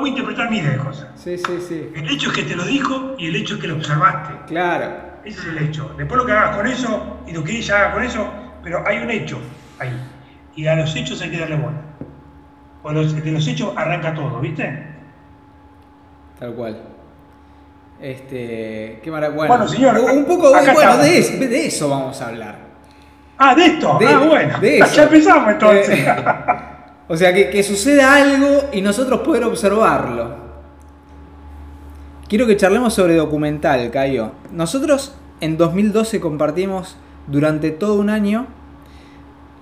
podemos interpretar miles de cosas. Sí, sí, sí. El hecho es que te lo dijo y el hecho es que lo observaste. Claro. Ese es el hecho. Después lo que hagas con eso y lo que ella haga con eso, pero hay un hecho ahí. Y a los hechos hay que darle bola. O los- de los hechos arranca todo, ¿viste? Tal cual. Este, qué maravilla. Bueno, señor, un poco bueno, de, es- de eso vamos a hablar. Ah, de esto. De- ah, bueno. de eso. Ya empezamos entonces. Eh, O sea, que, que suceda algo y nosotros poder observarlo. Quiero que charlemos sobre documental, Cayo. Nosotros en 2012 compartimos durante todo un año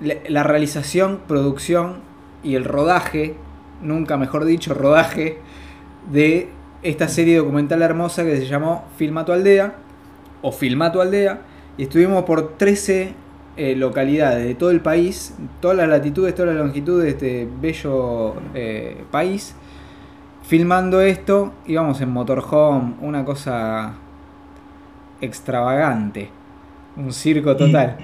la, realización, producción y el rodaje, nunca mejor dicho, rodaje de esta serie documental hermosa que se llamó Filma tu aldea o Filma tu aldea y estuvimos por 13 eh, localidades de todo el país, todas las latitudes, todas las longitudes de este bello eh, país, filmando esto, íbamos en motorhome, una cosa extravagante, un circo total.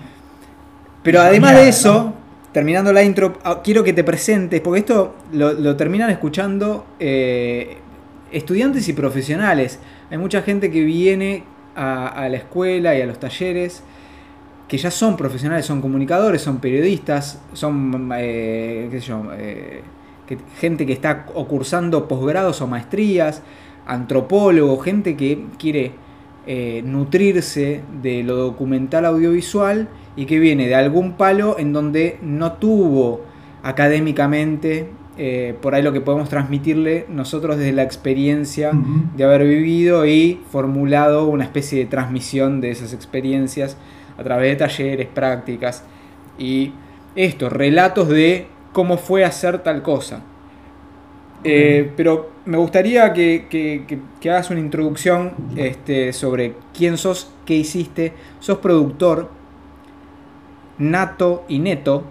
Pero además de eso, terminando la intro, ah, quiero que te presentes, porque esto lo, lo terminan escuchando eh, estudiantes y profesionales. Hay mucha gente que viene a, a la escuela y a los talleres que ya son profesionales, son comunicadores, son periodistas, son eh, qué sé yo, eh, que- gente que está o cursando posgrados o maestrías, antropólogos, gente que quiere eh, nutrirse de lo documental audiovisual y que viene de algún palo en donde no tuvo académicamente eh, por ahí lo que podemos transmitirle nosotros desde la experiencia de haber vivido y formulado una especie de transmisión de esas experiencias a través de talleres, prácticas y esto, relatos de cómo fue hacer tal cosa. Eh, pero me gustaría que, que- que- que hagas una introducción este, sobre quién sos, qué hiciste. Sos productor nato y neto,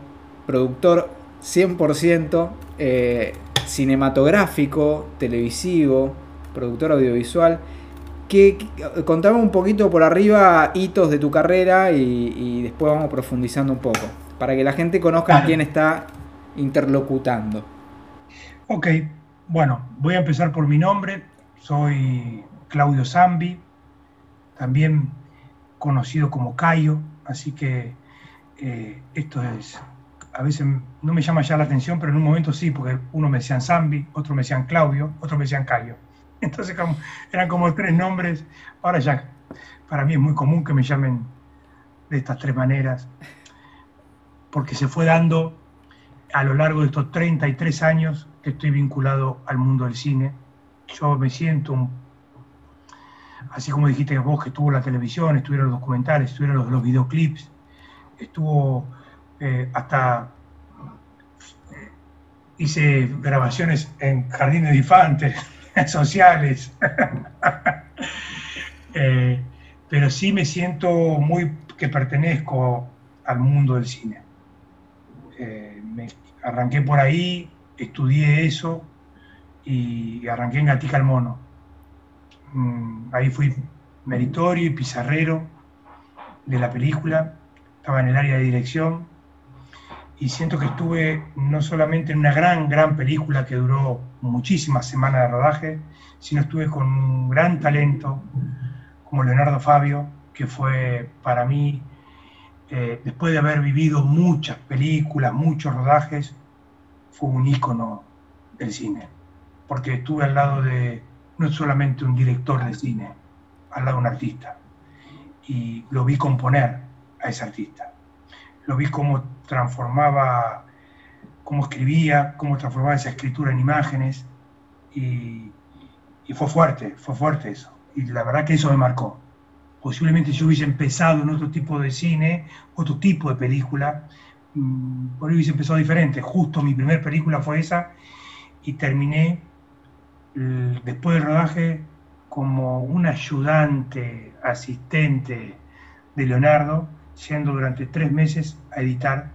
productor 100% eh, cinematográfico, televisivo, productor audiovisual. Que, contame un poquito por arriba hitos de tu carrera y, y después vamos profundizando un poco, para que la gente conozca Dale. quién está interlocutando. Ok, bueno, voy a empezar por mi nombre. Soy Claudio Zambi, también conocido como Cayo, así que eh, esto es, a veces no me llama ya la atención, pero en un momento sí, porque uno me decían Zambi, otro me decían Claudio, otro me decían Cayo. Entonces eran como tres nombres. Ahora ya, para mí es muy común que me llamen de estas tres maneras, porque se fue dando a lo largo de estos 33 años que estoy vinculado al mundo del cine. Yo me siento, un- así como dijiste vos, que estuvo la televisión, estuvieron los documentales, estuvieron los, los videoclips, estuvo eh, hasta eh, hice grabaciones en jardines de infantes, sociales. Eh, pero sí me siento muy que pertenezco al mundo del cine. Eh, me arranqué por ahí, estudié eso y arranqué en Gatica al Mono. Mm, ahí fui meritorio y pizarrero de la película, estaba en el área de dirección y siento que estuve no solamente en una gran, gran película que duró muchísimas semanas de rodaje, sino estuve con un gran talento como Leonardo Fabio, que fue para mí eh, después de haber vivido muchas películas, muchos rodajes, fue un ícono del cine. Porque estuve al lado de no solamente un director de cine, al lado de un artista. Y lo vi componer a ese artista. Lo vi cómo transformaba, cómo escribía, cómo transformaba esa escritura en imágenes. Y, y fue fuerte, fue fuerte eso. Y la verdad que eso me marcó posiblemente si yo hubiese empezado en otro tipo de cine, otro tipo de película, mm, por ahí hubiese empezado diferente. Justo mi primer película fue esa y terminé después del rodaje como un ayudante, asistente de Leonardo, yendo durante tres meses a editar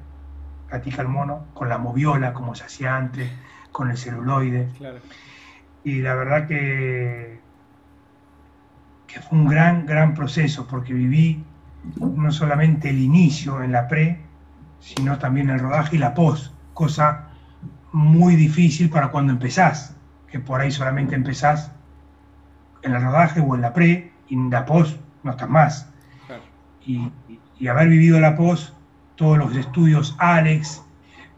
Gatica al Mono con la moviola como se hacía antes, con el celuloide. Claro. Y la verdad que, que fue un gran, gran proceso, porque viví no solamente el inicio en la pre, sino también el rodaje y la post, cosa muy difícil para cuando empezás, que por ahí solamente empezás en el rodaje o en la pre, y en la post no estás más. Y, haber vivido la post, todos los estudios Alex,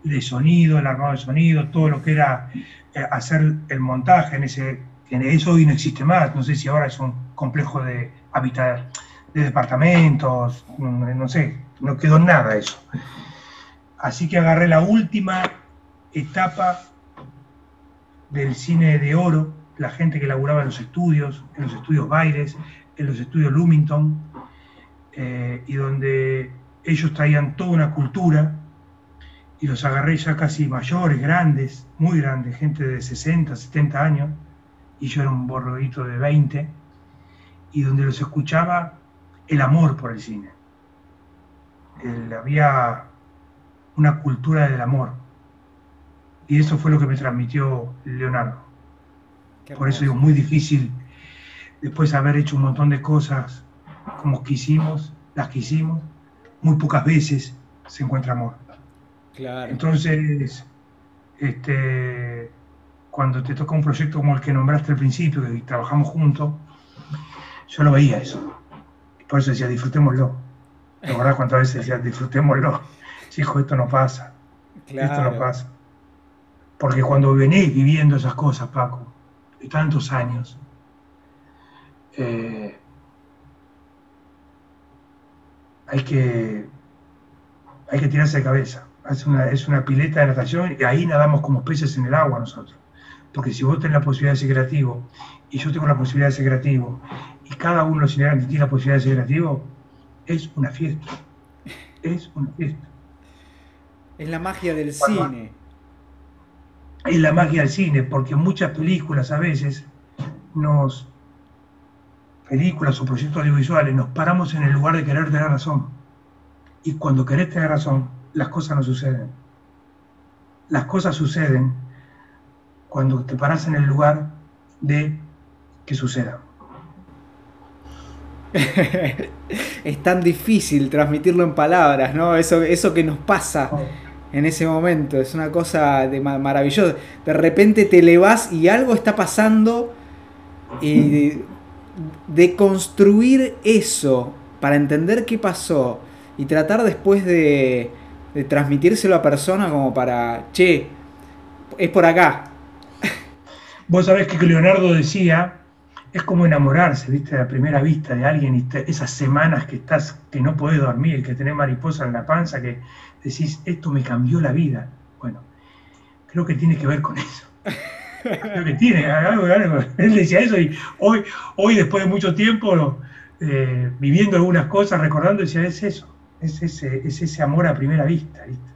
de sonido, el armado de sonido, todo lo que era eh, hacer el montaje en ese, en eso hoy no existe más, no sé si ahora es un complejo de habitar de departamentos, no sé, no quedó nada eso. Así que agarré la última etapa del cine de oro, la gente que laburaba en los estudios, en los estudios Baires, en los estudios Lumington, eh, y donde ellos traían toda una cultura, y los agarré ya casi mayores, grandes, muy grandes, gente de 60, 70 años, y yo era un borrodito de 20, y donde los escuchaba el amor por el cine. había una cultura del amor. Y eso fue lo que me transmitió Leonardo. por eso digo, muy difícil, después de haber hecho un montón de cosas como quisimos, las que hicimos, muy pocas veces se encuentra amor. Entonces, este, cuando te toca un proyecto como el que nombraste al principio, que trabajamos juntos, yo lo veía eso. Por eso decía, disfrutémoslo. ¿Te acordás cuántas veces decía, disfrutémoslo? hijo, esto no pasa. Esto no pasa. Porque cuando venís viviendo esas cosas, Paco, de tantos años, eh, hay que hay que tirarse de cabeza. Es una, es una pileta de natación y ahí nadamos como peces en el agua nosotros. Porque si vos tenés la posibilidad de ser creativo y yo tengo la posibilidad de ser creativo y cada uno los tiene la posibilidad de ser creativo, es una fiesta. Es una fiesta. Es la magia del cine. Es la magia del cine, porque muchas películas a veces nos. Películas o proyectos audiovisuales nos paramos en el lugar de querer tener razón. Y cuando querés tener razón, las cosas no suceden. Las cosas suceden cuando te paras en el lugar de que suceda. es tan difícil transmitirlo en palabras, ¿no? Eso, eso que nos pasa oh. en ese momento, es una cosa de maravillosa. De repente te elevas y algo está pasando y de, construir eso para entender qué pasó y tratar después de, de transmitírselo a persona como para, che, es por acá. Vos sabés que Leonardo decía es como enamorarse, ¿viste? A la primera vista de alguien y esas semanas que estás, que no podés dormir, que tenés mariposa en la panza, que decís, esto me cambió la vida. Bueno, creo que tiene que ver con eso. creo que tiene algo, algo. Él decía eso y hoy, hoy después de mucho tiempo, eh, viviendo algunas cosas, recordando, decía, es eso, es ese, es ese amor a primera vista, ¿viste?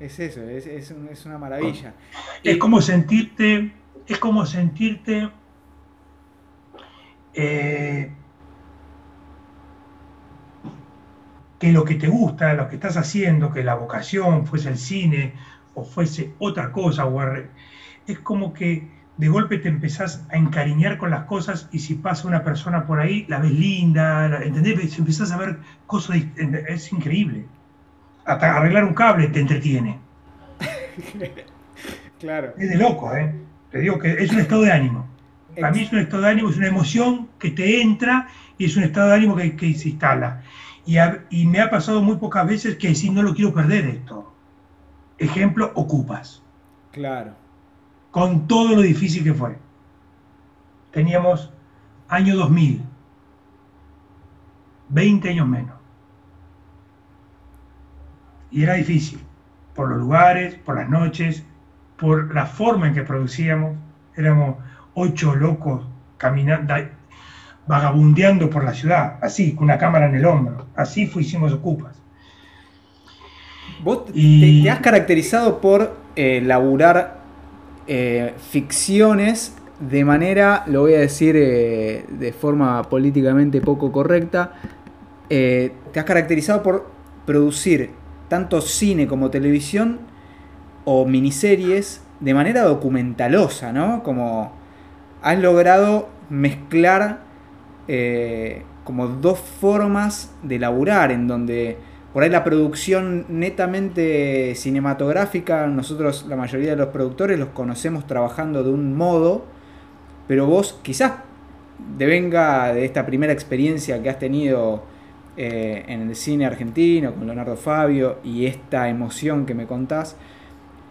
Es eso, es, es una maravilla. Es como sentirte, es como sentirte eh, que lo que te gusta, lo que estás haciendo, que la vocación fuese el cine o fuese otra cosa, o es como que de golpe te empezás a encariñar con las cosas y si pasa una persona por ahí, la ves linda, ¿entendés? Empezás a ver cosas, es increíble. Hasta arreglar un cable te entretiene. claro. Es de loco, ¿eh? Te digo que es un estado de ánimo. Para mí es un estado de ánimo, es una emoción que te entra y es un estado de ánimo que, se instala. Y, me ha pasado muy pocas veces que decir, no lo quiero perder esto. Ejemplo, ocupas. Claro. Con todo lo difícil que fue. Teníamos año 2000, 20 años menos. Y era difícil, por los lugares, por las noches, por la forma en que producíamos. Éramos ocho locos caminando, vagabundeando por la ciudad, así, con una cámara en el hombro. Así fuimos ocupas. Vos te, has caracterizado por eh, laburar eh, ficciones de manera, lo voy a decir eh, de forma políticamente poco correcta, te has caracterizado por producir tanto cine como televisión o miniseries de manera documentalosa, ¿no? Como has logrado mezclar eh, como dos formas de laburar, en donde por ahí la producción netamente cinematográfica, nosotros la mayoría de los productores los conocemos trabajando de un modo, pero vos quizás devenga de esta primera experiencia que has tenido eh, en el cine argentino con Leonardo Fabio y esta emoción que me contás,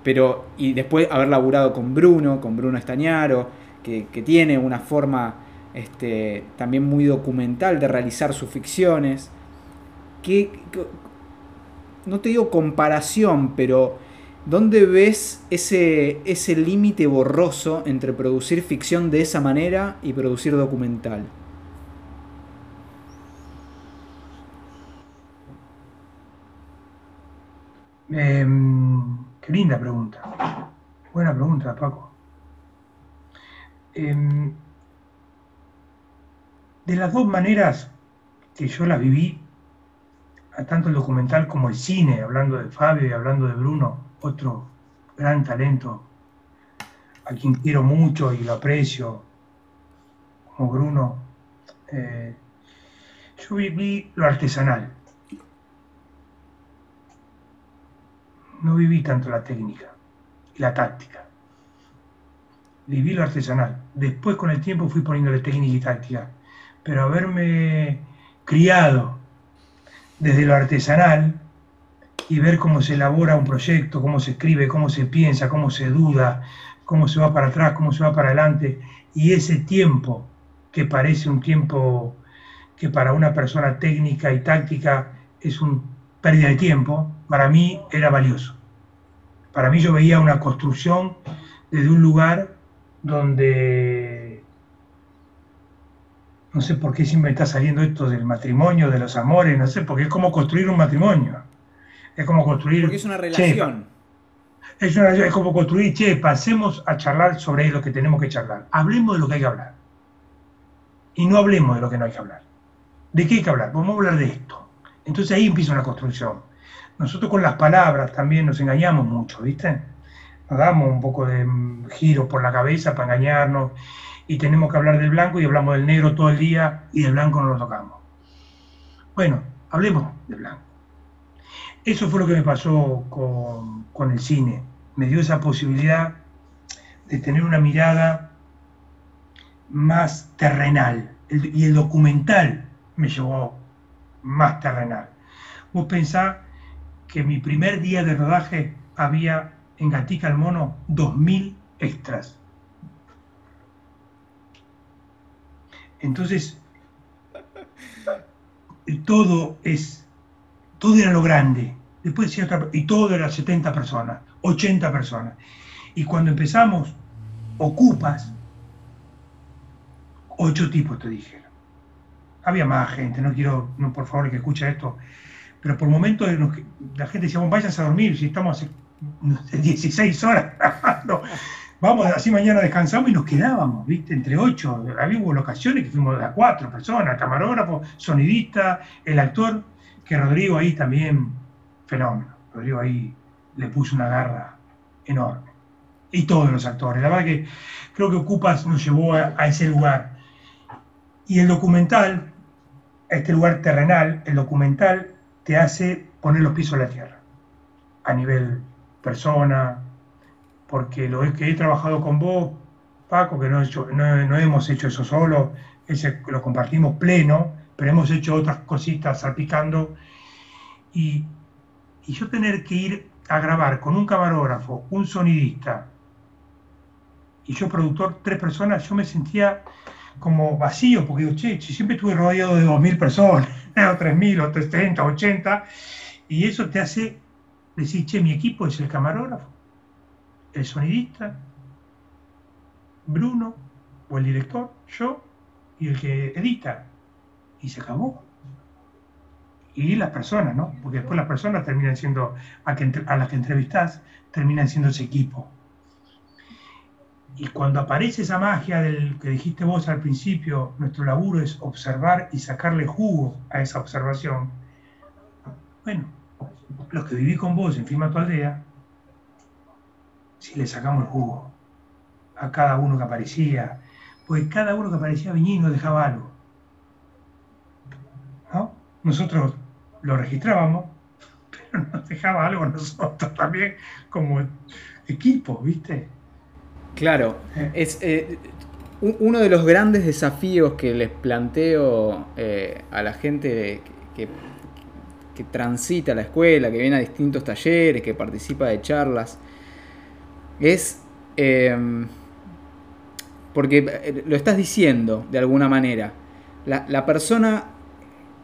pero y después haber laburado con Bruno, con Bruno Estañaro, que, tiene una forma este, también muy documental de realizar sus ficciones. ¿Qué, no te digo comparación, pero ¿dónde ves ese, ese límite borroso entre producir ficción de esa manera y producir documental? Em, qué linda pregunta. Buena pregunta, Paco. Em, de las dos maneras que yo las viví, tanto el documental como el cine, hablando de Fabio y hablando de Bruno, otro gran talento, a quien quiero mucho y lo aprecio, como Bruno, eh, yo viví lo artesanal. No viví tanto la técnica y la táctica. Viví lo artesanal. Después con el tiempo fui poniéndole técnica y táctica. Pero haberme criado desde lo artesanal y ver cómo se elabora un proyecto, cómo se escribe, cómo se piensa, cómo se duda, cómo se va para atrás, cómo se va para adelante, y ese tiempo que parece un tiempo que para una persona técnica y táctica es un pérdida de tiempo, para mí era valioso. Para mí yo veía una construcción desde un lugar donde no sé por qué siempre está saliendo esto del matrimonio, de los amores, no sé, porque es como construir un matrimonio. Es como construir. Porque es una relación. es, una, es como construir, che, pasemos a charlar sobre lo que tenemos que charlar. Hablemos de lo que hay que hablar. Y no hablemos de lo que no hay que hablar. ¿De qué hay que hablar? Vamos a hablar de esto. Entonces ahí empieza una construcción. Nosotros con las palabras también nos engañamos mucho, ¿viste? Nos damos un poco de giro por la cabeza para engañarnos y tenemos que hablar del blanco y hablamos del negro todo el día y del blanco no lo tocamos. Bueno, hablemos del blanco. Eso fue lo que me pasó con, el cine. Me dio esa posibilidad de tener una mirada más terrenal. y el documental me llevó más terrenal. Vos pensás que mi primer día de rodaje había en Gatica el Mono 2.000 extras. Entonces, todo es, todo era lo grande. Después decía otra, y todo era 70 personas, 80 personas. Y cuando empezamos, ocupas, ocho tipos te dijeron. Había más gente, no quiero, por favor, que escuche esto, pero por momentos la gente decía, váyanse a dormir, si estamos hace 16 horas vamos, así mañana descansamos y nos quedábamos, ¿viste? Entre ocho. Había hubo ocasiones que fuimos a cuatro personas, camarógrafo, sonidista, el actor, que Rodrigo ahí también, fenómeno. Rodrigo ahí le puso una garra enorme. Y todos los actores. La verdad que creo que Ocupas nos llevó a, a ese lugar. Y el documental, este lugar terrenal, el documental te hace poner los pies a la tierra. A nivel persona, porque lo que he trabajado con vos, Paco, que no, hemos hecho eso solo, ese, lo compartimos pleno, pero hemos hecho otras cositas salpicando. Y, y yo tener que ir a grabar con un camarógrafo, un sonidista y yo productor, tres personas, yo me sentía como vacío, porque digo, che, siempre estuve rodeado de 2.000 personas, o 3.000, o 330, 80, y eso te hace decir, che, mi equipo es el camarógrafo, el sonidista, Bruno o el director, yo y el que edita. Y se acabó. Y las personas, ¿no? Porque después las personas terminan siendo, a, a las que entrevistas, terminan siendo ese equipo. Y cuando aparece esa magia del que dijiste vos al principio, nuestro laburo es observar y sacarle jugo a esa observación. Bueno, los que viví con vos en Firma Tu Aldea, si le sacamos el jugo a cada uno que aparecía, pues cada uno que aparecía venía y nos dejaba algo. ¿No? Nosotros lo registrábamos, pero nos dejaba algo nosotros también como equipo, ¿viste? Claro, eh. es eh, uno de los grandes desafíos que les planteo eh, a la gente que, que, transita la escuela, que viene a distintos talleres, que participa de charlas, es porque lo estás diciendo de alguna manera. La, persona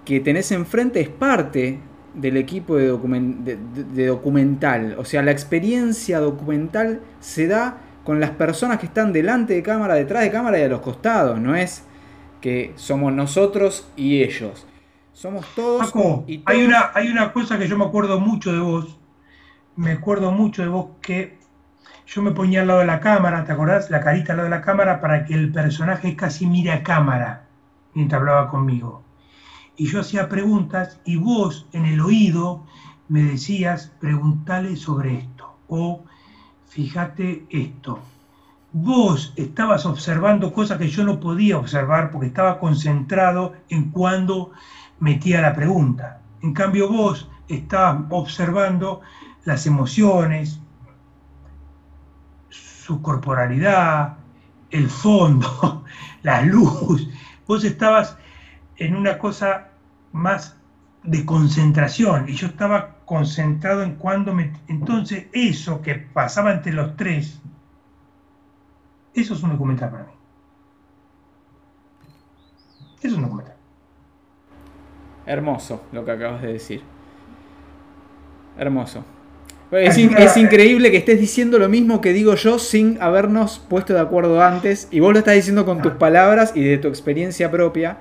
que tenés enfrente es parte del equipo de, documental. O sea, la experiencia documental se da con las personas que están delante de cámara, detrás de cámara y a los costados. No es que somos nosotros y ellos. Somos todos. y Hay, una, hay una cosa que yo me acuerdo mucho de vos. Me acuerdo mucho de vos que yo me ponía al lado de la cámara, ¿te acordás? La carita al lado de la cámara para que el personaje casi mire a cámara mientras hablaba conmigo. Y yo hacía preguntas y vos en el oído me decías, preguntale sobre esto o fíjate esto. Vos estabas observando cosas que yo no podía observar porque estaba concentrado en cuando metía la pregunta. En cambio vos estabas observando las emociones, su corporalidad, el fondo, la luz, vos estabas en una cosa más de concentración y yo estaba concentrado en cuando me... Entonces eso que pasaba entre los tres, eso es un documental para mí. Eso es un documental. Hermoso lo que acabas de decir. Hermoso. Es, es, increíble que estés diciendo lo mismo que digo yo sin habernos puesto de acuerdo antes. Y vos lo estás diciendo con tus palabras y de tu experiencia propia.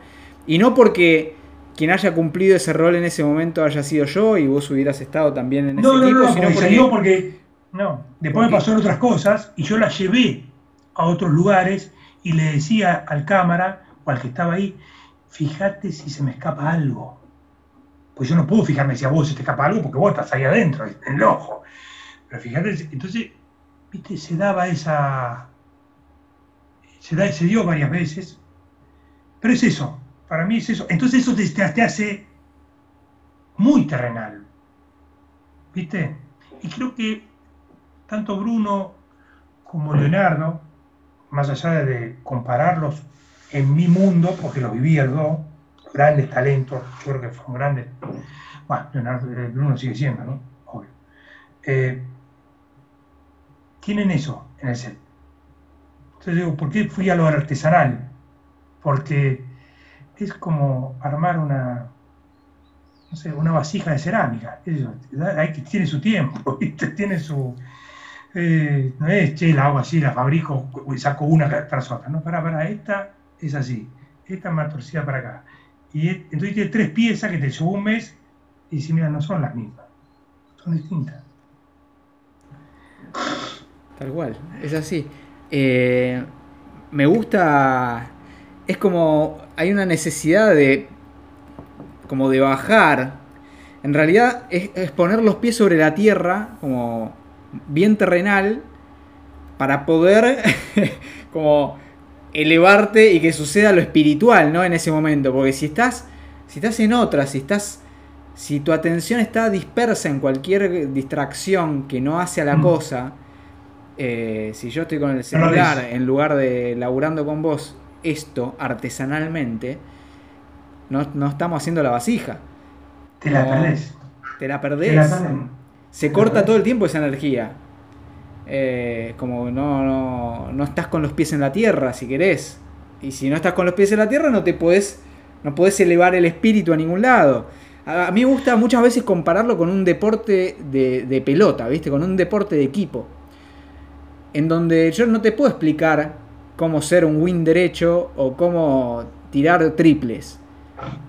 Y no porque quien haya cumplido ese rol en ese momento haya sido yo y vos hubieras estado también en ese no, equipo. No, no, porque, porque no, después me pasaron otras cosas y yo las llevé a otros lugares y le decía al cámara o al que estaba ahí, fíjate si se me escapa algo pues yo no puedo fijarme si a vos se te escapa algo porque vos estás ahí adentro, en el ojo. Pero fíjate, entonces, viste, se daba esa. Se, da, se dio varias veces. Pero es eso, para mí es eso. Entonces eso te, hace muy terrenal. ¿Viste? Y creo que tanto Bruno como Leonardo, más allá de compararlos en mi mundo, porque lo vivía el dos, grandes talentos, yo creo que fueron grandes. Bueno, Leonardo eh, Bruno sigue siendo, ¿no? Obvio. Eh, tienen eso en el set. Entonces digo, ¿por qué fui a lo artesanal? Porque es como armar una, no sé, una vasija de cerámica. Eso, hay que, tiene su tiempo, tiene su... Eh, no es, che, la hago así, la fabrico y saco una tras otra. No, para, para, esta es así. Esta es más torcida para acá. Y entonces tiene tres piezas que te sumes y si mira, no son las mismas, son distintas. Tal cual, es así. Eh, me gusta, es como, hay una necesidad de, como de bajar. En realidad es poner los pies sobre la tierra, como bien terrenal, para poder, como elevarte y que suceda lo espiritual, ¿no? En ese momento, porque si estás, si estás en otra, si estás, si tu atención está dispersa en cualquier distracción que no hace a la mm. cosa, eh, si yo estoy con el celular en lugar de laburando con vos esto artesanalmente, no, estamos haciendo la vasija. Te la perdés. Te la perdés. Se corta todo el tiempo esa energía. Eh, como no, no, no, estás con los pies en la tierra, si querés. Y si no estás con los pies en la tierra, no te puedes no podés elevar el espíritu a ningún lado. A, mí me gusta muchas veces compararlo con un deporte de, pelota, ¿viste? Con un deporte de equipo. En donde yo no te puedo explicar cómo ser un win derecho o cómo tirar triples.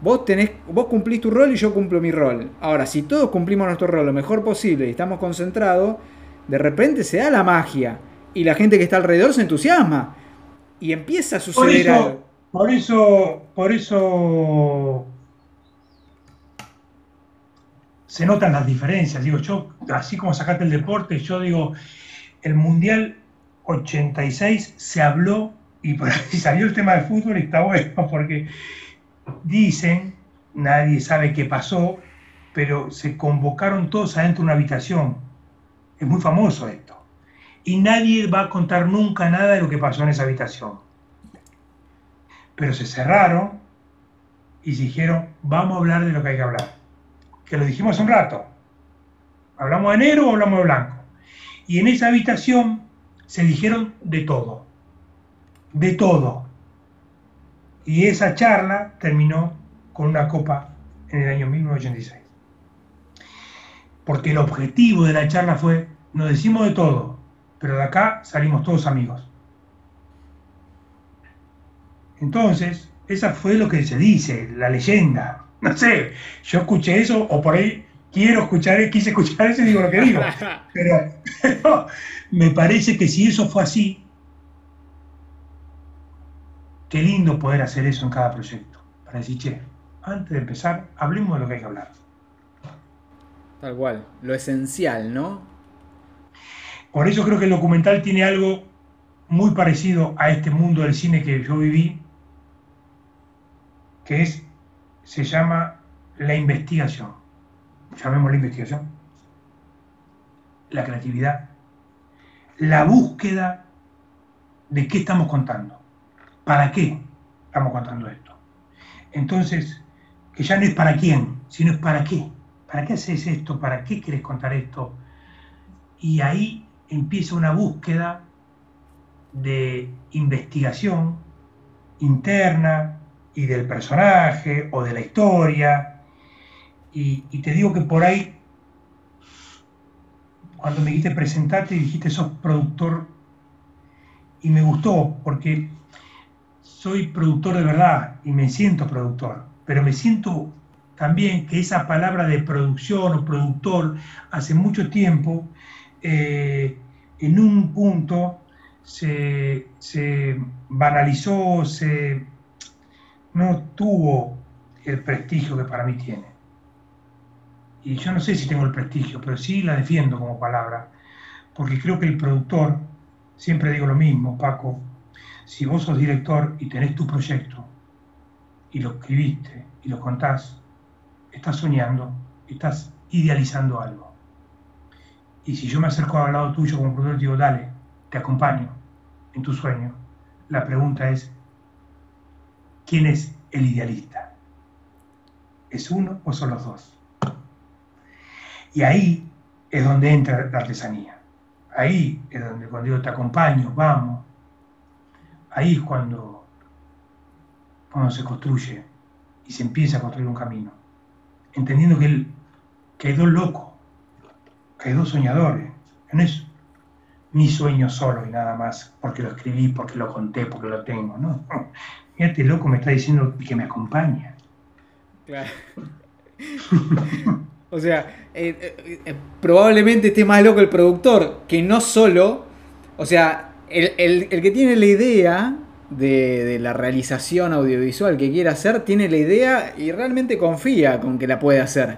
Vos, tenés, vos cumplís tu rol y yo cumplo mi rol. Ahora, si todos cumplimos nuestro rol lo mejor posible y estamos concentrados, de repente se da la magia y la gente que está alrededor se entusiasma y empieza a suceder por eso, Por eso, por eso se notan las diferencias. Digo, yo, así como sacaste el deporte, yo digo, el Mundial 86 se habló y por ahí salió el tema del fútbol y está bueno, porque dicen, nadie sabe qué pasó, pero se convocaron todos adentro de una habitación. Es muy famoso esto. Y nadie va a contar nunca nada de lo que pasó en esa habitación. Pero se cerraron y se dijeron, vamos a hablar de lo que hay que hablar. Que lo dijimos hace un rato. ¿Hablamos de negro o hablamos de blanco? Y en esa habitación se dijeron de todo. De todo. Y esa charla terminó con una copa en el año 1986. Porque el objetivo de la charla fue, nos decimos de todo, pero de acá salimos todos amigos. Entonces, esa fue lo que se dice, la leyenda. No sé, yo escuché eso o por ahí quiero escuchar, quise escuchar eso y digo lo que digo. Pero, me parece que si eso fue así, qué lindo poder hacer eso en cada proyecto. Para decir, che, antes de empezar, hablemos de lo que hay que hablar. Tal cual, lo esencial, ¿no? Por eso creo que el documental tiene algo muy parecido a este mundo del cine que yo viví, que es, se llama la investigación. Llamemos la investigación. La creatividad. La búsqueda de qué estamos contando. ¿Para qué estamos contando esto? Entonces, que ya no es para quién, sino es para qué. ¿Para qué haces esto? ¿Para qué quieres contar esto? Y ahí empieza una búsqueda de investigación interna y del personaje o de la historia. Y, te digo que por ahí, cuando me dijiste presentarte, dijiste sos productor, y me gustó porque soy productor de verdad y me siento productor, pero me siento también que esa palabra de producción o productor hace mucho tiempo eh, en un punto se, se banalizó, se, no tuvo el prestigio que para mí tiene. Y yo no sé si tengo el prestigio, pero sí la defiendo como palabra, porque creo que el productor, siempre digo lo mismo, Paco, si vos sos director y tenés tu proyecto, y lo escribiste y lo contás, estás soñando, estás idealizando algo. Y si yo me acerco al lado tuyo como productor y digo, dale, te acompaño en tu sueño, la pregunta es, ¿quién es el idealista? ¿Es uno o son los dos? Y ahí es donde entra la artesanía. Ahí es donde cuando digo te acompaño, vamos. Ahí es cuando, cuando se construye y se empieza a construir un camino. Entendiendo que, que hay dos locos, que hay dos soñadores. No es mi sueño solo y nada más, porque lo escribí, porque lo conté, porque lo tengo. No, Fíjate, loco me está diciendo que me acompaña. Claro. o sea, eh, eh, eh, probablemente esté más loco el productor, que no solo, o sea, el, que tiene la idea de, la realización audiovisual que quiere hacer, tiene la idea y realmente confía con que la puede hacer.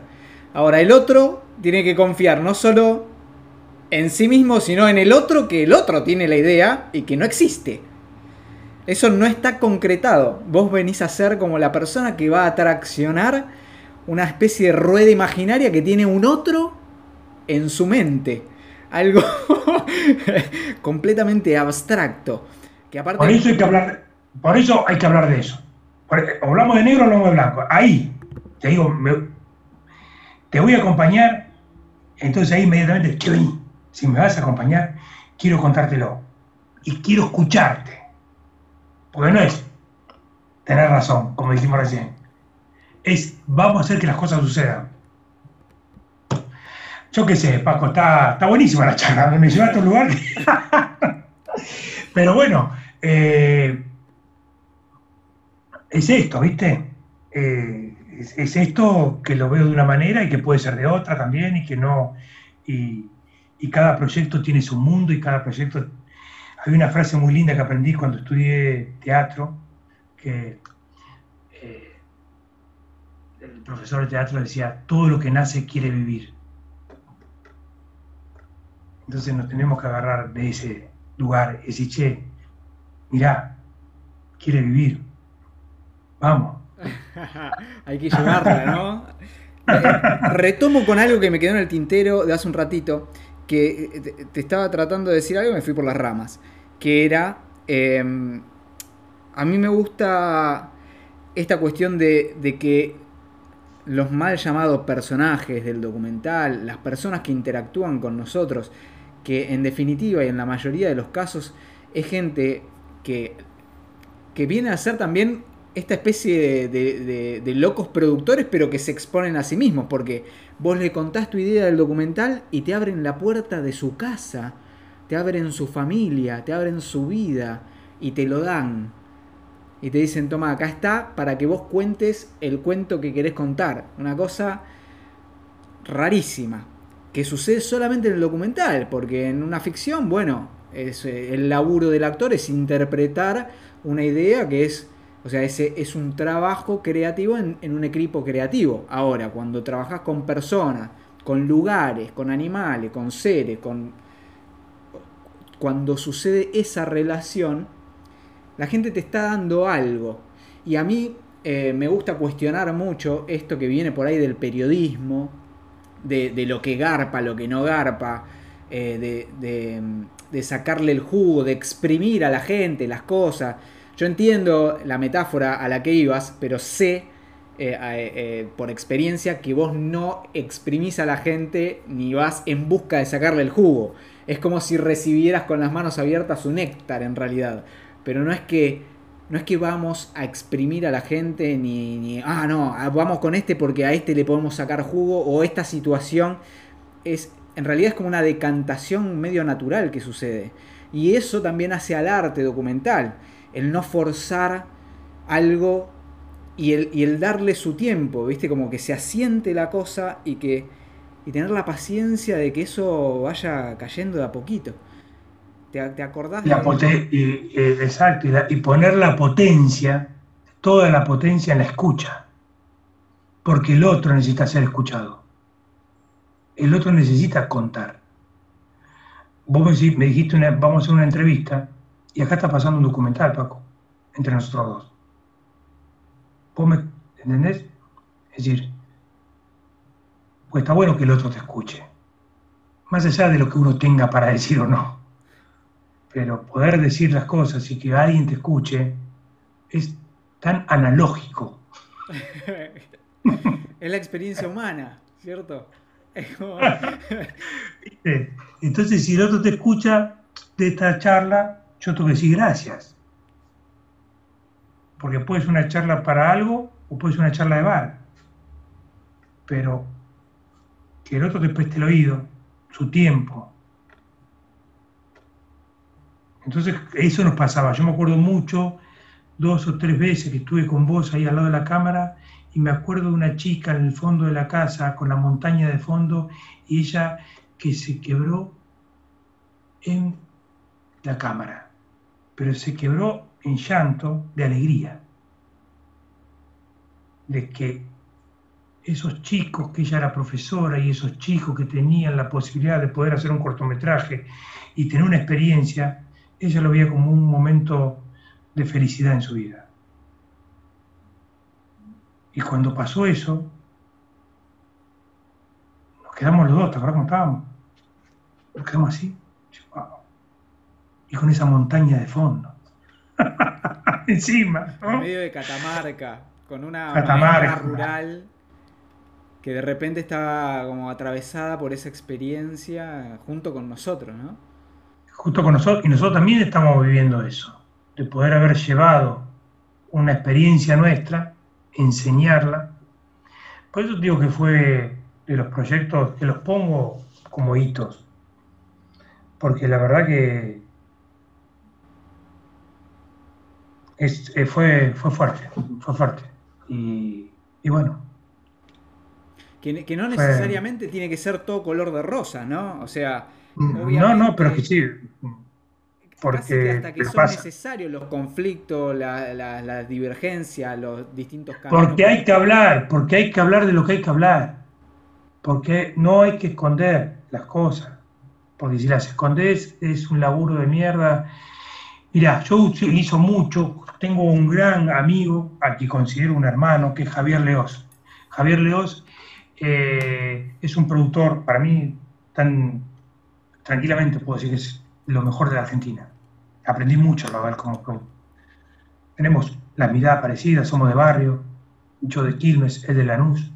Ahora, el otro tiene que confiar no solo en sí mismo, sino en el otro, que el otro tiene la idea y que no existe. Eso no está concretado. Vos venís a ser como la persona que va a traccionar una especie de rueda imaginaria que tiene un otro en su mente. Algo completamente abstracto. Por, eso hay que hablar, por eso hay que hablar de eso. hablamos de negro o hablamos de blanco. Ahí, te digo, te voy a acompañar. Entonces ahí inmediatamente, si me vas a acompañar, quiero contártelo. Y quiero escucharte. Porque no es tener razón, como dijimos recién. Es vamos a hacer que las cosas sucedan. Yo qué sé, Paco, está, está buenísima la charla, me llevaste a un lugar. Pero bueno, eh, es esto, ¿viste? Eh, es, esto que lo veo de una manera y que puede ser de otra también y que no. Y, cada proyecto tiene su mundo y cada proyecto hay una frase muy linda que aprendí cuando estudié teatro, que eh, el profesor de teatro decía, todo lo que nace quiere vivir. Entonces nos tenemos que agarrar de ese lugar decir, che, mirá, quiere vivir, vamos. Hay que llevarla, ¿no? retomo con algo que me quedó en el tintero de hace un ratito, que te estaba tratando de decir algo y me fui por las ramas, que era, em, a mí me gusta esta cuestión de, de que los mal llamados personajes del documental, las personas que interactúan con nosotros, que en definitiva y en la mayoría de los casos es gente que, que viene a ser también esta especie de, de, locos productores, pero que se exponen a sí mismos, porque vos le contás tu idea del documental y te abren la puerta de su casa, te abren su familia, te abren su vida y te lo dan y te dicen, toma, acá está para que vos cuentes el cuento que querés contar. Una cosa rarísima, que sucede solamente en el documental, porque en una ficción, bueno, es, eh, el laburo del actor es interpretar una idea que es, o sea, ese es un trabajo creativo en, en un equipo creativo. Ahora, cuando trabajas con personas, con lugares, con animales, con seres, con... Cuando sucede esa relación, la gente te está dando algo. Y a mí eh, me gusta cuestionar mucho esto que viene por ahí del periodismo, de, lo que garpa, lo que no garpa, eh, de, sacarle el jugo, de exprimir a la gente las cosas. Yo entiendo la metáfora a la que ibas, pero sé eh, por experiencia que vos no exprimís a la gente ni vas en busca de sacarle el jugo. Es como si recibieras con las manos abiertas un néctar en realidad pero no es que no es que vamos a exprimir a la gente ni, ni, ah no ah, vamos con este porque a este le podemos sacar jugo o esta situación es en realidad es como una decantación medio natural que sucede y eso también hace al arte documental el no forzar algo y el, y el darle su tiempo viste como que se asiente la cosa y que y tener la paciencia de que eso vaya cayendo de a poquito ¿Te, acordás? La y, exacto, y, poner la potencia, toda la potencia en la escucha, porque el otro necesita ser escuchado. El otro necesita contar. Vos me, dijiste, una, vamos a hacer una entrevista, y acá está pasando un documental, Paco, entre nosotros dos. ¿Vos me entendés? Es decir, pues está bueno que el otro te escuche, más allá de lo que uno tenga para decir o no pero poder decir las cosas y que alguien te escuche es tan analógico. es la experiencia humana, ¿cierto? Entonces, si el otro te escucha de esta charla, yo tengo que decir gracias. Porque puede ser una charla para algo o puede ser una charla de bar. Pero que el otro te preste el oído, su tiempo, entonces eso nos pasaba. Yo me acuerdo mucho, dos o tres veces que estuve con vos ahí al lado de la cámara y me acuerdo de una chica en el fondo de la casa con la montaña de fondo y ella que se quebró en la cámara, pero se quebró en llanto de alegría, de que esos chicos que ella era profesora y esos chicos que tenían la posibilidad de poder hacer un cortometraje y tener una experiencia, ella lo veía como un momento de felicidad en su vida. Y cuando pasó eso, nos quedamos los dos, ¿te acuerdas cómo estábamos? Nos quedamos así, y con esa montaña de fondo. Encima. En medio de Catamarca, con una Catamarca. rural que de repente estaba como atravesada por esa experiencia junto con nosotros, ¿no? justo con nosotros, y nosotros también estamos viviendo eso, de poder haber llevado una experiencia nuestra, enseñarla. Por eso digo que fue de los proyectos que los pongo como hitos, porque la verdad que eh, fue, fue fuerte, fue fuerte. Y, bueno. Que, no necesariamente tiene que ser todo color de rosa, ¿no? O sea, no, no, pero que sí. Porque hasta que son necesarios los conflictos, las divergencias, los distintos caminos. Porque hay que hablar, porque hay que hablar de lo que hay que hablar. Porque no hay que esconder las cosas. Porque si las escondes es un laburo de mierda. Mira, yo utilizo mucho, tengo un gran amigo, al que considero un hermano, que es Javier Leos. Javier Leos eh, es un productor, para mí, tan tranquilamente puedo decir que es lo mejor de la Argentina. Aprendí mucho a ver como productor. Tenemos la mirada parecida, somos de barrio, yo de Quilmes, él de Lanús.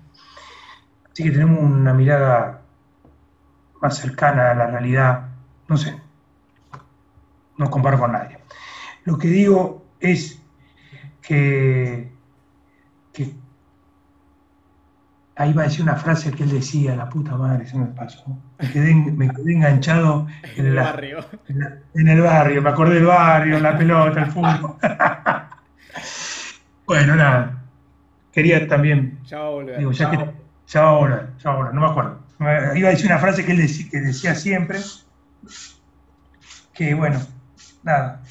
Así que tenemos una mirada más cercana a la realidad, no sé, no comparo con nadie. Lo que digo es que, ahí va a decir una frase que él decía, la puta madre, se me pasó. Me quedé, enganchado en, el barrio. En, el barrio, me acordé del barrio, la pelota, el fútbol. bueno, nada. Quería también. Ya va a volver. Digo, ya, Que, ya va a volver, ya va a volver, no me acuerdo. Iba a decir una frase que él decía, que decía siempre, que bueno, nada,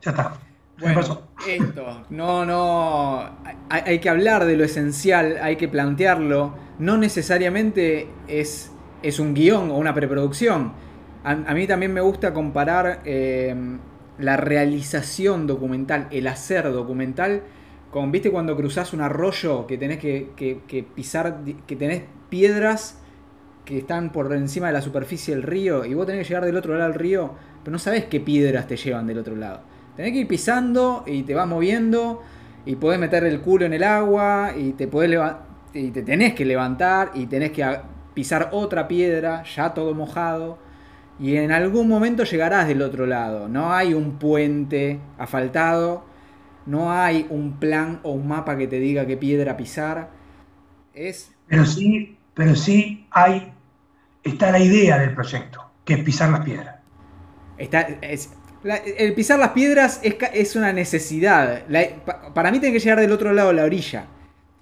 ya está. Bueno, esto, no, no, hay, que hablar de lo esencial, hay que plantearlo. No necesariamente es, es un guion o una preproducción. A, mí también me gusta comparar eh, la realización documental, el hacer documental, con, viste, cuando cruzás un arroyo que tenés que, que pisar, que tenés piedras que están por encima de la superficie del río y vos tenés que llegar del otro lado del río, pero no sabés qué piedras te llevan del otro lado. Tenés que ir pisando y te vas moviendo y podés meter el culo en el agua y te, podés y te tenés que levantar y tenés que pisar otra piedra, ya todo mojado. Y en algún momento llegarás del otro lado. No hay un puente asfaltado, no hay un plan o un mapa que te diga qué piedra pisar. Es... Pero sí, pero sí hay, está la idea del proyecto, que es pisar las piedras. Está, es, el pisar las piedras es, una necesidad. para mí tiene que llegar del otro lado de la orilla.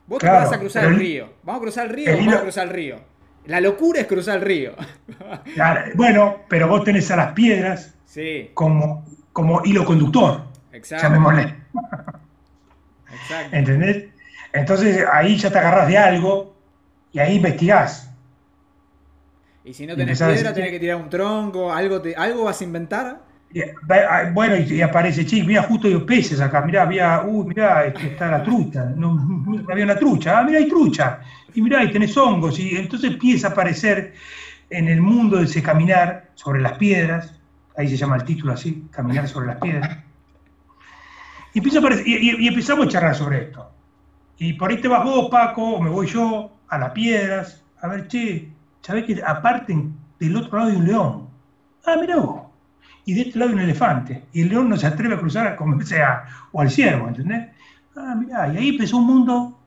Vos te vas a cruzar el, río. Vamos a cruzar el río, vamos a cruzar el río. La locura es cruzar el río. bueno, pero vos tenés a las piedras como, como hilo conductor. Exacto. Llamémosle. Exacto. ¿Entendés? Entonces ahí ya te agarras de algo y ahí investigás. Y si no tenés piedra, tenés que tirar un tronco, algo, algo vas a inventar bueno, y, aparece, che, mira, justo hay peces acá, mira, había, uy, mira, este, está la trucha, no, había una trucha, ah, mira, hay trucha, y mira, y tenés hongos, y entonces empieza a aparecer en el mundo de ese caminar sobre las piedras, ahí se llama el título así, caminar sobre las piedras, y, empieza a y, empezamos a charlar sobre esto. Y por ahí te vas vos, Paco, o me voy yo a las piedras, a ver, che, ¿sabés que aparte del otro lado hay un león? Ah, mira vos y de este lado hay un elefante. Y el león no se atreve a cruzar como sea, o al ciervo, ¿entendés? Ah, mirá, y ahí empezó un mundo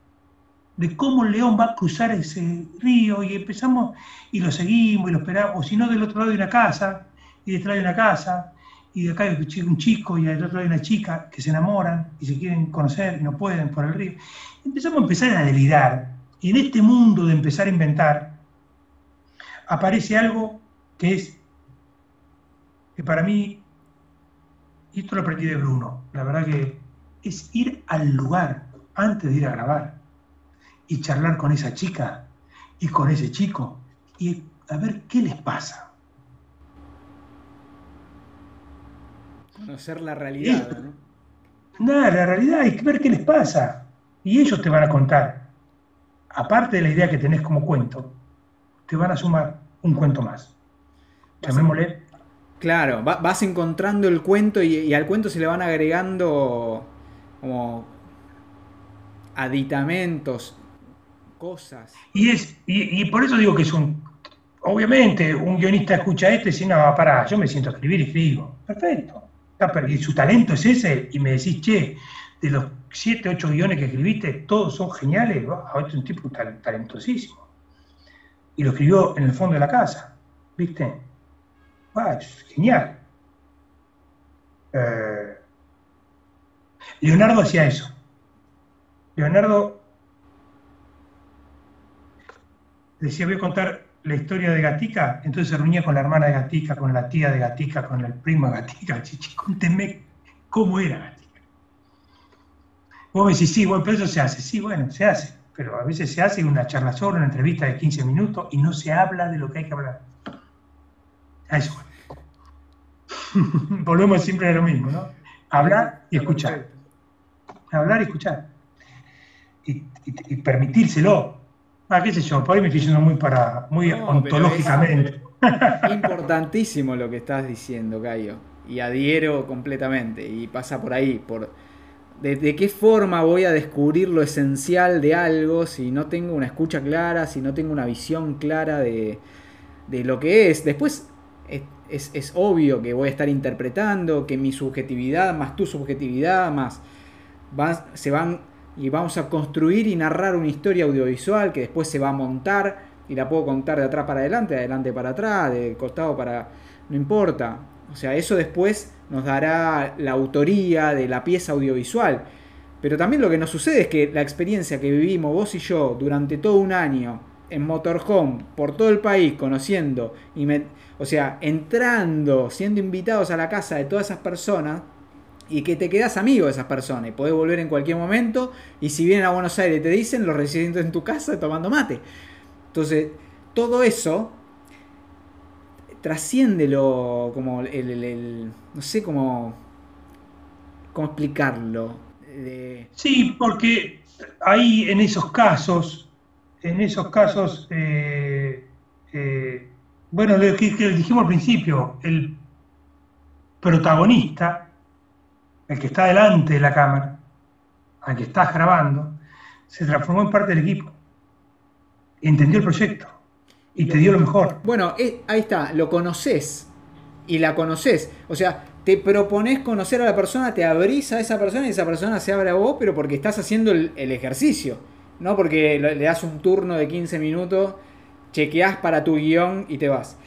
de cómo el león va a cruzar ese río y empezamos y lo seguimos y lo esperamos, o si no, del otro lado hay una casa, y detrás hay una casa, y de acá hay un chico y del otro lado hay una chica que se enamoran y se quieren conocer y no pueden por el río. Empezamos a empezar a delirar, y en este mundo de empezar a inventar, aparece algo que es que para mí, y esto lo aprendí de Bruno, la verdad que es ir al lugar antes de ir a grabar y charlar con esa chica y con ese chico y a ver qué les pasa. Conocer la realidad, ¿no? Nada, la realidad es ver qué les pasa. Y ellos te van a contar, aparte de la idea que tenés como cuento, te van a sumar un cuento más. Llamémosle Claro, vas encontrando el cuento y, al cuento se le van agregando como aditamentos, cosas. Y, es, y, por eso digo que es un. Obviamente, un guionista escucha esto y dice: No, pará, yo me siento a escribir y escribo. Perfecto. Y su talento es ese, y me decís, che, de los 7, 8 guiones que escribiste, todos son geniales. Este es un tipo talentosísimo. Y lo escribió en el fondo de la casa, ¿viste? Ah, genial. Eh, Leonardo hacía eso. Leonardo decía, voy a contar la historia de Gatica, entonces se reunía con la hermana de Gatica, con la tía de Gatica, con el primo de Gatica. Chichi, cuéntenme cómo era Gatica. Vos me decís, sí, bueno, pero eso se hace. Sí, bueno, se hace. Pero a veces se hace una charla sobre una entrevista de 15 minutos y no se habla de lo que hay que hablar. A eso. Volvemos siempre a lo mismo, ¿no? Hablar y escuchar. Hablar y escuchar. Y, permitírselo. Ah, qué sé yo, por ahí me estoy diciendo muy para, muy ontológicamente. importantísimo lo que estás diciendo, Cayo. Y adhiero completamente. Y pasa por ahí, por de, qué forma voy a descubrir lo esencial de algo si no tengo una escucha clara, si no tengo una visión clara de, de lo que es. Después es, es, obvio que voy a estar interpretando, que mi subjetividad más tu subjetividad más se van y vamos a construir y narrar una historia audiovisual que después se va a montar y la puedo contar de atrás para adelante, de adelante para atrás, de costado para... no importa. O sea, eso después nos dará la autoría de la pieza audiovisual. Pero también lo que nos sucede es que la experiencia que vivimos vos y yo durante todo un año en motorhome por todo el país, conociendo, y o sea, entrando, siendo invitados a la casa de todas esas personas, y que te quedas amigo de esas personas, y podés volver en cualquier momento, y si vienen a Buenos Aires te dicen los residentes en tu casa tomando mate. Entonces, todo eso trasciende lo como el, no sé cómo cómo explicarlo sí porque ahí en esos casos en esos casos eh, eh, bueno lo que, dijimos al principio el protagonista el que está delante de la cámara al que estás grabando se transformó en parte del equipo entendió el proyecto y te dio lo mejor. Bueno, eh, ahí está, lo conoces y la conoces. O sea, te propones conocer a la persona, te abrís a esa persona y esa persona se abre a vos, pero porque estás haciendo el, ejercicio. No porque le das un turno de 15 minutos, chequeás para tu guion y te vas.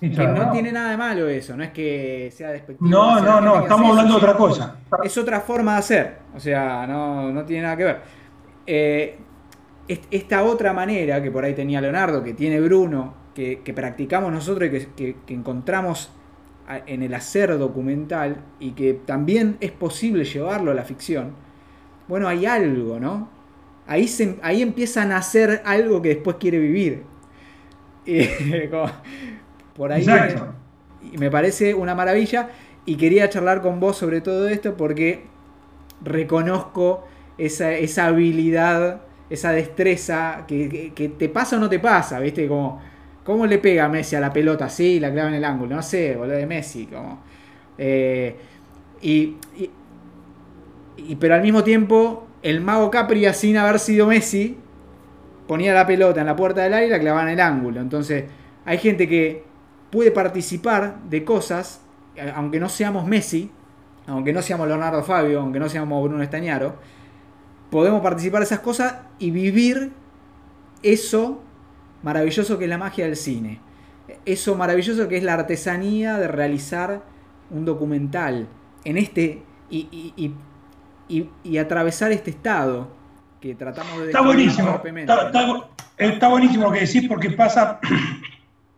que no, tiene nada de malo eso, no es que sea despectivo. No, no, no, estamos hablando de otra cosa. Es otra forma de hacer, o sea, no, no tiene nada que ver. Eh, esta otra manera que por ahí tenía Leonardo, que tiene Bruno, que, practicamos nosotros y que, encontramos en el hacer documental y que también es posible llevarlo a la ficción, bueno, hay algo, ¿no? Ahí, se, ahí empieza a nacer algo que después quiere vivir. por ahí y me parece una maravilla y quería charlar con vos sobre todo esto porque reconozco esa, esa habilidad esa destreza que, te pasa o no te pasa, ¿viste? Como, ¿cómo le pega a Messi a la pelota así y la clava en el ángulo? No sé, boludo de Messi, como. Eh, y, pero al mismo tiempo, el mago Capri, sin haber sido Messi, ponía la pelota en la puerta del aire y la clavaba en el ángulo. Entonces, hay gente que puede participar de cosas, aunque no seamos Messi, aunque no seamos Leonardo Fabio, aunque no seamos Bruno Estañaro, podemos participar de esas cosas y vivir eso maravilloso que es la magia del cine. Eso maravilloso que es la artesanía de realizar un documental en este y, atravesar este estado que tratamos de... Está buenísimo. Está, buenísimo lo que decís porque pasa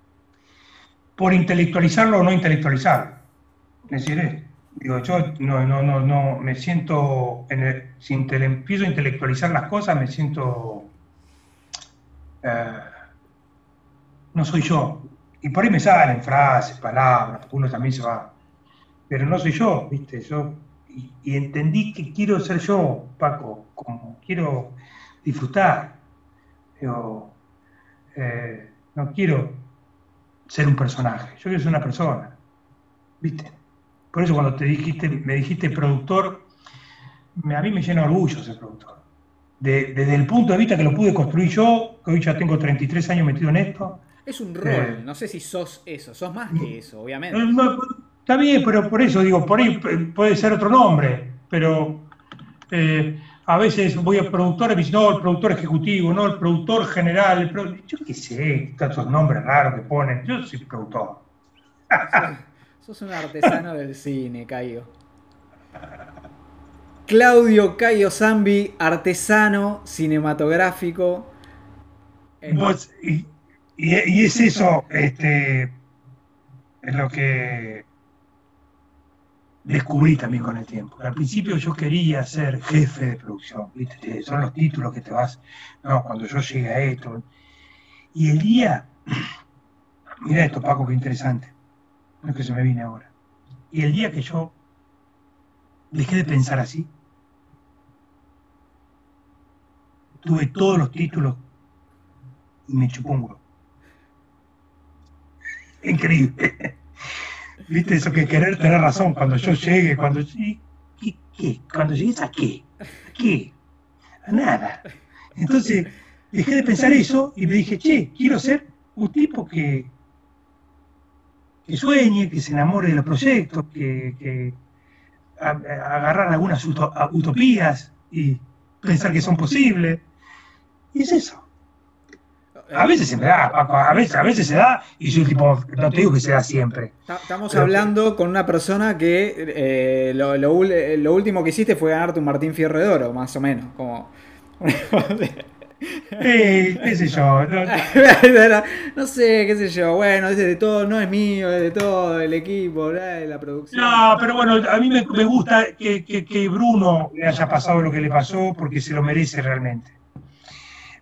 por intelectualizarlo o no intelectualizarlo. Es decir, Digo, yo no, no, no, no me siento, en si empiezo a intelectualizar las cosas, me siento, eh, no soy yo. Y por ahí me salen frases, palabras, uno también se va, pero no soy yo, ¿viste? Yo, y, entendí que quiero ser yo, Paco, como quiero disfrutar. Digo, eh, no quiero ser un personaje, yo quiero ser una persona, ¿viste? Por eso cuando te dijiste, me dijiste productor, a mí me llena orgullo ser productor. desde el punto de vista que lo pude construir yo, que hoy ya tengo 33 años metido en esto. Es un rol, eh, no sé si sos eso, sos más que eso, obviamente. Está bien, pero por eso digo, por ahí puede ser otro nombre, pero eh, a veces voy a productor y me dicen, no, el productor ejecutivo, no, el productor general, yo qué sé, tantos nombres raros que ponen, yo soy productor. Sos un artesano del cine, Cayo. Claudio Cayo Zambi, artesano cinematográfico. y, es eso, este, es lo que descubrí también con el tiempo. Al principio yo quería ser jefe de producción, ¿viste? son los títulos que te vas, no, cuando yo llegué a esto. Y el día, mira esto Paco, qué interesante lo que se me viene ahora. Y el día que yo dejé de pensar así, tuve todos los títulos y me chupó un huevo. Increíble. ¿Viste eso que querer tener razón cuando yo llegue, cuando ¿qué, qué? Cuando llegues a qué? ¿A qué? A nada. Entonces, dejé de pensar eso y me dije, che, quiero ser un tipo que, que sueñe, que se enamore de los proyectos, que, que agarrar algunas utopías y pensar que son posibles. Y es eso. A veces se me da, a veces, a veces se da, y yo tipo, no te digo que se da siempre. Estamos hablando con una persona que eh, lo, lo, último que hiciste fue ganarte un Martín Fierro de Oro, más o menos. Como... Eh, qué sé yo. No, sé, qué sé yo. Bueno, es de todo, no es mío, es de todo el equipo, la producción. No, pero bueno, a mí me, gusta que, que, Bruno le haya pasado lo que le pasó porque se lo merece realmente.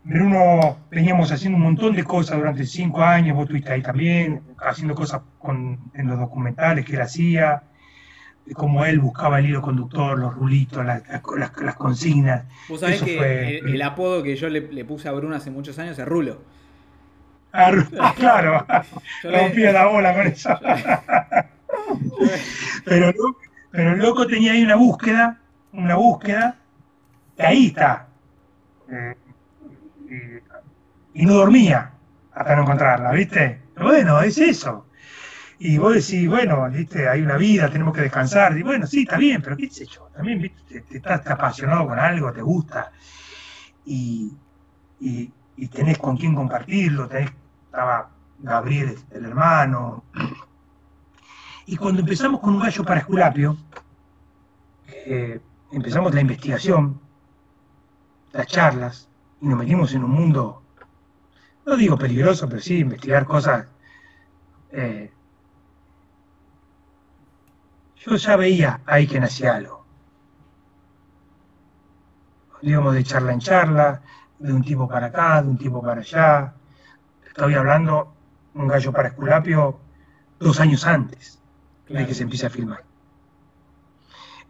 Bruno, veníamos haciendo un montón de cosas durante cinco años, vos estuviste ahí también, haciendo cosas con, en los documentales que él hacía como él buscaba el hilo conductor, los rulitos, las, las, consignas. Vos sabés que el, apodo que yo le, puse a Bruno hace muchos años es Rulo. Ah, ah claro, rompía la bola con eso. pero, pero el loco tenía ahí una búsqueda, una búsqueda, y ahí está. Eh, y no dormía hasta no encontrarla, ¿viste? bueno, es eso. Y vos decís, bueno, ¿viste? hay una vida, tenemos que descansar. Y bueno, sí, está bien, pero qué sé yo, también ¿viste? Te, estás apasionado con algo, te gusta. Y, tenés con quién compartirlo, tenés, estaba Gabriel, el hermano. Y cuando empezamos con un gallo para Esculapio, empezamos la investigación, las charlas, y nos metimos en un mundo, no digo peligroso, pero sí investigar cosas eh, yo ya veía ahí que nacía algo. Digamos, de charla en charla, de un tipo para acá, de un tipo para allá. Estoy hablando un gallo para Esculapio dos años antes de que se empiece a filmar.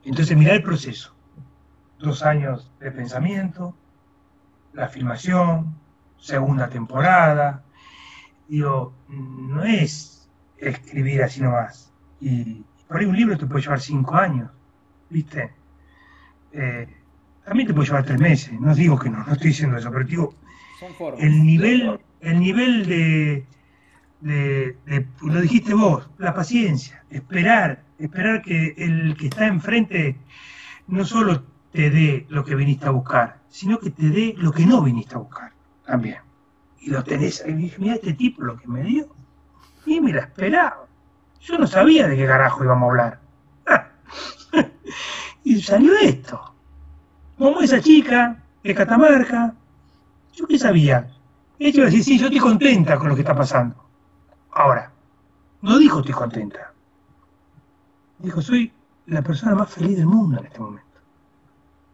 Entonces, mirá el proceso. Dos años de pensamiento, la filmación, segunda temporada. Digo, no es escribir así nomás. Y por ahí un libro te puede llevar cinco años, ¿viste? Eh, también te puede llevar tres meses, no digo que no, no estoy diciendo eso, pero digo, el nivel, el nivel de, lo dijiste vos, la paciencia, esperar, esperar que el que está enfrente no solo te dé lo que viniste a buscar, sino que te dé lo que no viniste a buscar también. Y lo tenés ahí, dije, mira este tipo lo que me dio, y mira, esperaba. Yo no sabía de qué carajo íbamos a hablar. y salió esto. Como esa chica de Catamarca, ¿yo qué sabía? Ella iba a decir, sí, yo estoy contenta con lo que está pasando. Ahora, no dijo estoy contenta. Dijo, soy la persona más feliz del mundo en este momento.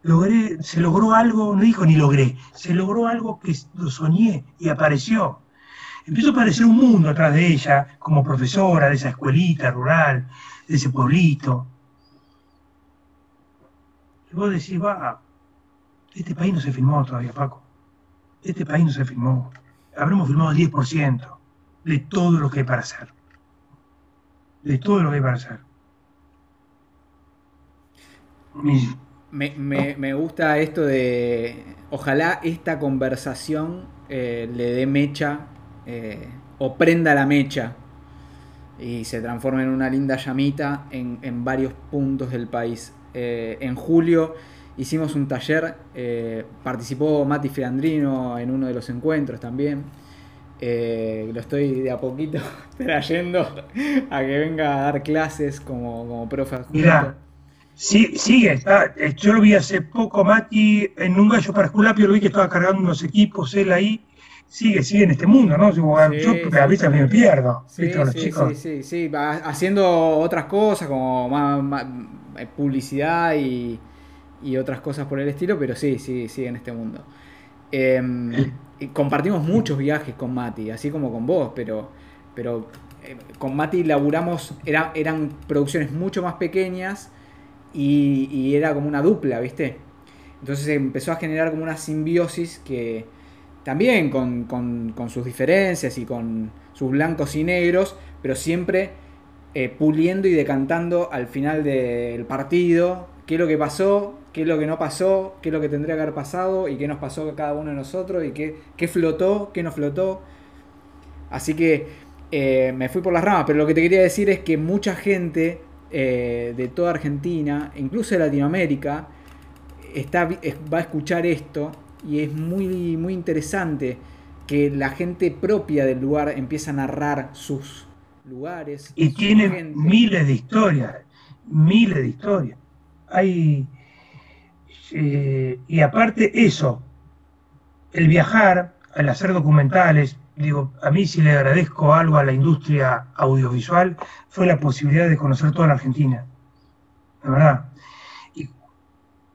Logré, se logró algo, no dijo ni logré, se logró algo que lo soñé y apareció empezó a aparecer un mundo atrás de ella, como profesora de esa escuelita rural, de ese pueblito. Y vos decís, va, este país no se filmó todavía, Paco. Este país no se filmó. Habremos filmado el 10% de todo lo que hay para hacer. De todo lo que hay para hacer. Me, gusta esto de, ojalá esta conversación eh, le dé mecha eh, o prenda la mecha y se transforma en una linda llamita en, varios puntos del país. Eh, en julio hicimos un taller, eh, participó Mati Feandrino en uno de los encuentros también. lo estoy de a poquito trayendo a que venga a dar clases como, como profe. Sí, sigue, está, yo lo vi hace poco, Mati, en un gallo para Esculapio, lo vi que estaba cargando unos equipos, él ahí, sigue, sigue en este mundo, ¿no? Yo, a veces me pierdo, sí, sí, Sí, sí, sí, haciendo otras cosas como más, eh, publicidad y, otras cosas por el estilo, pero sí, sí, sigue en este mundo. Em, compartimos muchos viajes con Mati, así como con vos, pero, pero eh, con Mati laburamos, era, eran producciones mucho más pequeñas y, era como una dupla, ¿viste? Entonces empezó a generar como una simbiosis que también con, sus diferencias y con sus blancos y negros, pero siempre eh, puliendo y decantando al final del partido qué es lo que pasó, qué es lo que no pasó, qué es lo que tendría que haber pasado y qué nos pasó a cada uno de nosotros y qué, qué flotó, qué no flotó. Así que eh, me fui por las ramas, pero lo que te quería decir es que mucha gente eh, de toda Argentina, incluso de Latinoamérica, está, va a escuchar esto y es muy, muy interesante que la gente propia del lugar empiece a narrar sus lugares. Y tiene miles de historias, miles de historias. Hay, eh, y aparte eso, el viajar, el hacer documentales, digo, a mí si le agradezco algo a la industria audiovisual fue la posibilidad de conocer toda la Argentina, la verdad. Y,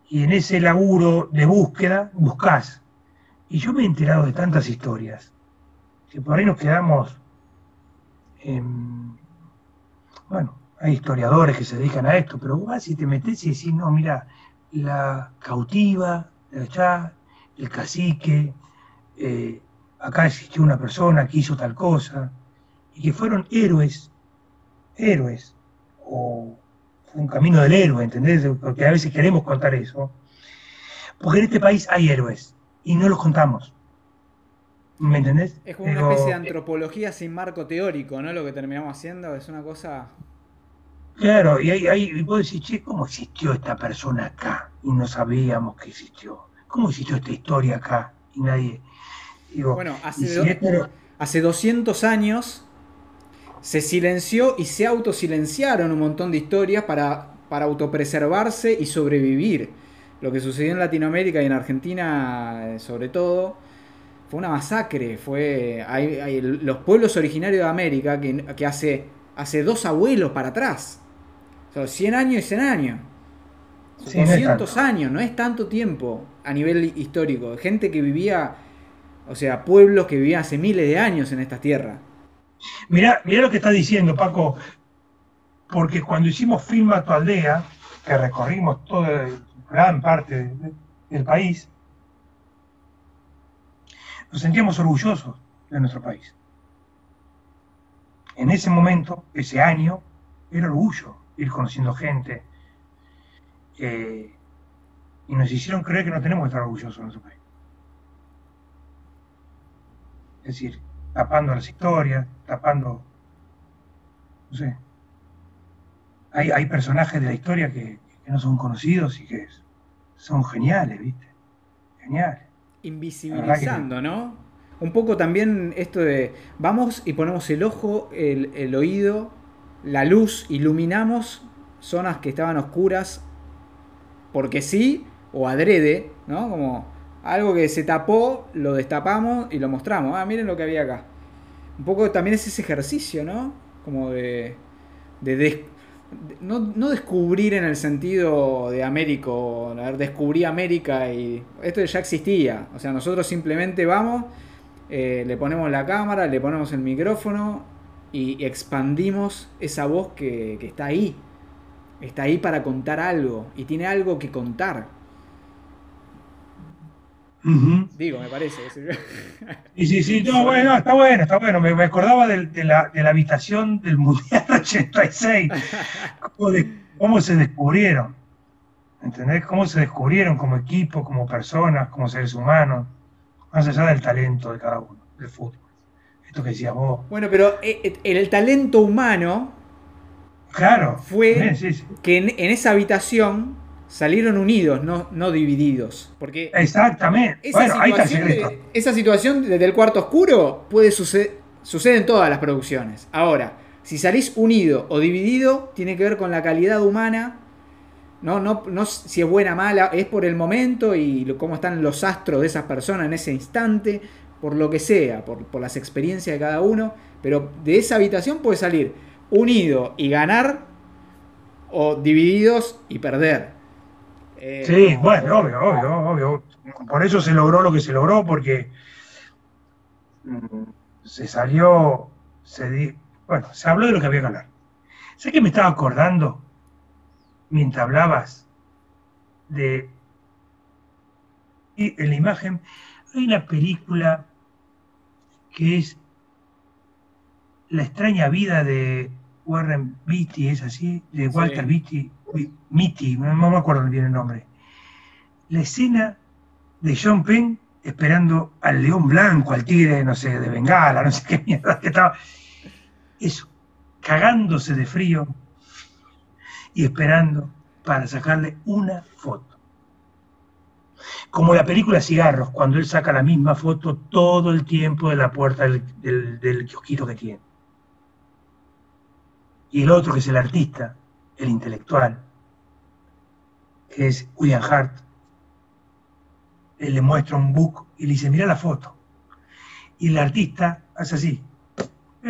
y en ese laburo de búsqueda, buscás. Y yo me he enterado de tantas historias, que por ahí nos quedamos, en, bueno, hay historiadores que se dedican a esto, pero vos si te metes y decís, no, mira, la cautiva, el cacique, eh, acá existió una persona que hizo tal cosa, y que fueron héroes, héroes, o fue un camino del héroe, ¿entendés? Porque a veces queremos contar eso. Porque en este país hay héroes, y no los contamos. ¿Me entendés? Es como una especie de antropología sin marco teórico, ¿no? Lo que terminamos haciendo es una cosa. Claro, y ahí, ahí vos decís, che, ¿cómo existió esta persona acá? Y no sabíamos que existió. ¿Cómo existió esta historia acá? Y nadie bueno, hace, 200 años se silenció y se autosilenciaron un montón de historias para, para autopreservarse y sobrevivir. Lo que sucedió en Latinoamérica y en Argentina, eh, sobre todo, fue una masacre. Fue hay, los pueblos originarios de América que, hace, hace dos abuelos para atrás. O 100 años y 100 años. 200 años, no es tanto tiempo a nivel histórico. Gente que vivía o sea, pueblos que vivían hace miles de años en estas tierras. Mirá, lo que está diciendo, Paco, porque cuando hicimos Filma tu aldea, que recorrimos toda gran parte del país, nos sentíamos orgullosos de nuestro país. En ese momento, ese año, era orgullo ir conociendo gente. Eh, y nos hicieron creer que no tenemos que estar orgullosos de nuestro país. Es decir, tapando las historias, tapando, no sé. Hay, personajes de la historia que, no son conocidos y que son geniales, ¿viste? Geniales. Invisibilizando, ¿no? Un poco también esto de vamos y ponemos el ojo, el, el oído, la luz, iluminamos zonas que estaban oscuras porque sí o adrede, ¿no? Como algo que se tapó, lo destapamos y lo mostramos. Ah, miren lo que había acá. Un poco también es ese ejercicio, ¿no? Como de. de, no, descubrir en el sentido de Américo, descubrí América y esto ya existía. O sea, nosotros simplemente vamos, eh, le ponemos la cámara, le ponemos el micrófono y, expandimos esa voz que, que está ahí. Está ahí para contar algo y tiene algo que contar. Digo, me parece. Sí, sí, sí, no, bueno, está bueno, está bueno. Me, acordaba de, la, habitación del Mundial 86, cómo, se descubrieron. ¿Entendés? Cómo se descubrieron como equipo, como personas, como seres humanos, más allá del talento de cada uno, del fútbol. Esto que decías vos. Bueno, pero eh, eh, el, talento humano. Claro. Fue que en esa habitación salieron unidos, no, no divididos. Porque Exactamente. Esa, situación, esa situación desde el cuarto oscuro puede suceder, sucede en todas las producciones. Ahora, si salís unido o dividido, tiene que ver con la calidad humana. No, no, no si es buena o mala, es por el momento y cómo están los astros de esas personas en ese instante, por lo que sea, por, por las experiencias de cada uno. Pero de esa habitación puede salir unido y ganar o divididos y perder. Eh, sí, bueno, obvio, obvio, obvio. Por eso se logró lo que se logró, porque mm, se salió, se di, bueno, se habló de lo que había que hablar. Sé que me estaba acordando, mientras hablabas, de en la imagen, Hay una película que es La extraña vida de Warren Beatty, es así, de Walter Beatty, Mitty, no me acuerdo bien el nombre. La escena de John Penn esperando al león blanco, al tigre, no sé, de Bengala, no sé qué mierda que estaba. Eso, cagándose de frío y esperando para sacarle una foto. Como la película Cigarros, cuando él saca la misma foto todo el tiempo de la puerta del, del, kiosquito que tiene. Y el otro, que es el artista, el intelectual, que es William Hart, le muestra un book y le dice, mira la foto. Y el artista hace así.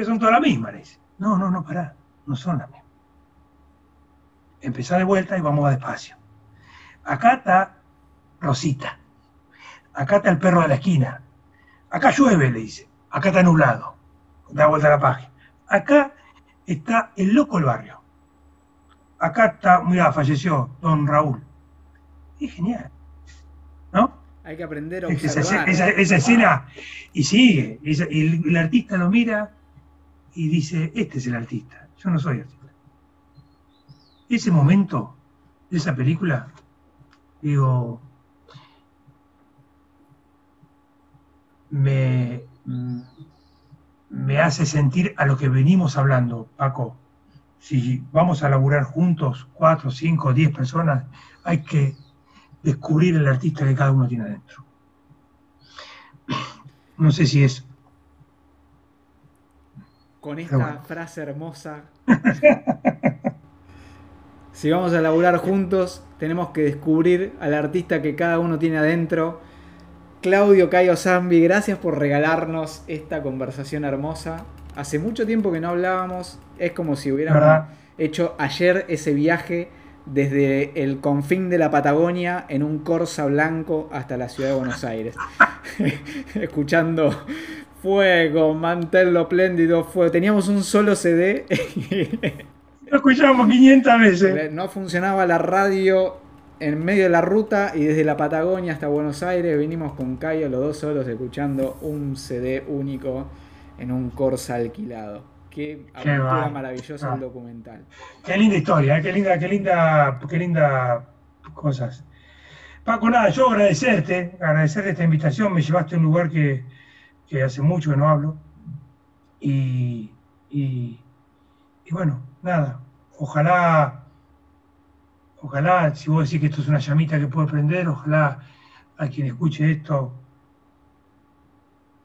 Son todas las mismas, le dice. No, no, no, pará, no son las mismas. Empezá de vuelta y vamos despacio. Acá está Rosita. Acá está el perro de la esquina. Acá llueve, le dice. Acá está nublado. Da vuelta a la página. Acá está el loco del barrio. Acá está, mira, falleció don Raúl. Es genial. ¿No? Hay que aprender a observar. Esa, escena, y sigue, y el, artista lo mira y dice, este es el artista, yo no soy artista. Ese momento de esa película, digo, me, me hace sentir a lo que venimos hablando, Paco. Si vamos a laburar juntos, cuatro, cinco, diez personas, hay que descubrir el artista que cada uno tiene adentro. No sé si es. Con esta frase hermosa. si vamos a laburar juntos, tenemos que descubrir al artista que cada uno tiene adentro. Claudio Cayo Zambi, gracias por regalarnos esta conversación hermosa. Hace mucho tiempo que no hablábamos, es como si hubiéramos hecho ayer ese viaje desde el confín de la Patagonia en un Corsa blanco hasta la ciudad de Buenos Aires. Escuchando fuego, mantello pléndido, fuego. Teníamos un solo CD. Lo escuchábamos 500 veces. No funcionaba la radio en medio de la ruta y desde la Patagonia hasta Buenos Aires vinimos con Cayo los dos solos escuchando un CD único en un Corsa alquilado. Qué aventura maravillosa el ah. documental. Qué linda historia, ¿eh? qué linda, qué linda, qué linda cosas. Paco, nada, yo agradecerte, agradecerte esta invitación, me llevaste a un lugar que, hace mucho que no hablo. Y, y, bueno, nada, ojalá, ojalá, si vos decís que esto es una llamita que puede prender, ojalá a quien escuche esto,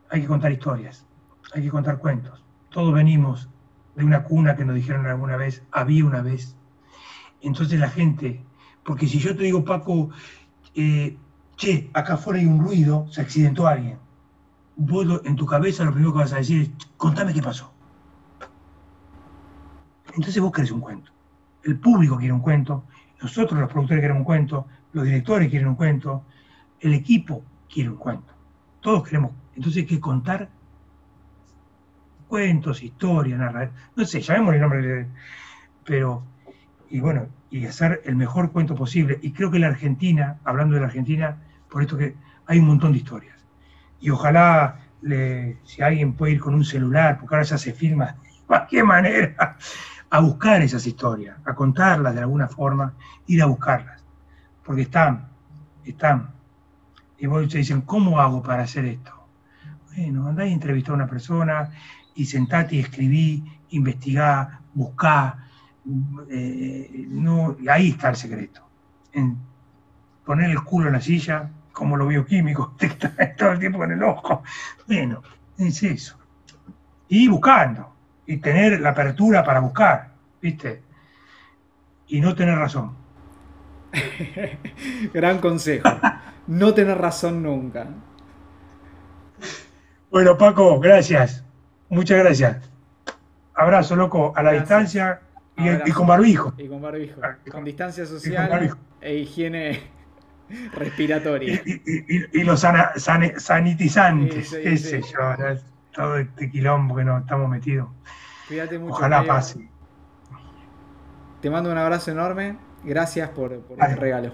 hay que contar historias, hay que contar cuentos todos venimos de una cuna que nos dijeron alguna vez, había una vez. Entonces la gente, porque si yo te digo, Paco, eh, che, acá afuera hay un ruido, se accidentó alguien. Vos en tu cabeza lo primero que vas a decir es, contame qué pasó. Entonces vos querés un cuento. El público quiere un cuento, nosotros los productores queremos un cuento, los directores quieren un cuento, el equipo quiere un cuento. Todos queremos. Entonces hay que contar cuentos, historias, narrar, no sé, llamémosle el nombre, pero, y bueno, y hacer el mejor cuento posible. Y creo que la Argentina, hablando de la Argentina, por esto que hay un montón de historias. Y ojalá, si alguien puede ir con un celular, porque ahora ya se filma de cualquier manera, a buscar esas historias, a contarlas de alguna forma, ir a buscarlas. Porque están, están. Y vos te dicen, ¿cómo hago para hacer esto? Bueno, andá y entrevistar a una persona, y sentate y escribí, investigá, buscá. Eh, no, y ahí está el secreto. En poner el culo en la silla, como lo bioquímico, te está todo el tiempo en el ojo. Bueno, es eso. Y buscando, y tener la apertura para buscar, ¿viste? Y no tener razón. Gran consejo. No tener razón nunca. Bueno, Paco, gracias. Muchas gracias. Abrazo, loco, a la distancia y, con barbijo. Y con barbijo. Ah, con distancia social e higiene respiratoria. Y, los sanitizantes, qué sé yo, todo este quilombo que nos estamos metidos. Cuídate mucho. Ojalá pase. Te mando un abrazo enorme. Gracias por, por el regalo.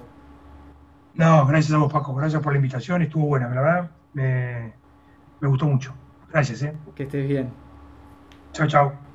No, gracias a vos, Paco. Gracias por la invitación. Estuvo buena, ¿verdad? me, me gustó mucho. Gracias, ¿eh? Que estés bien. Chao, chao.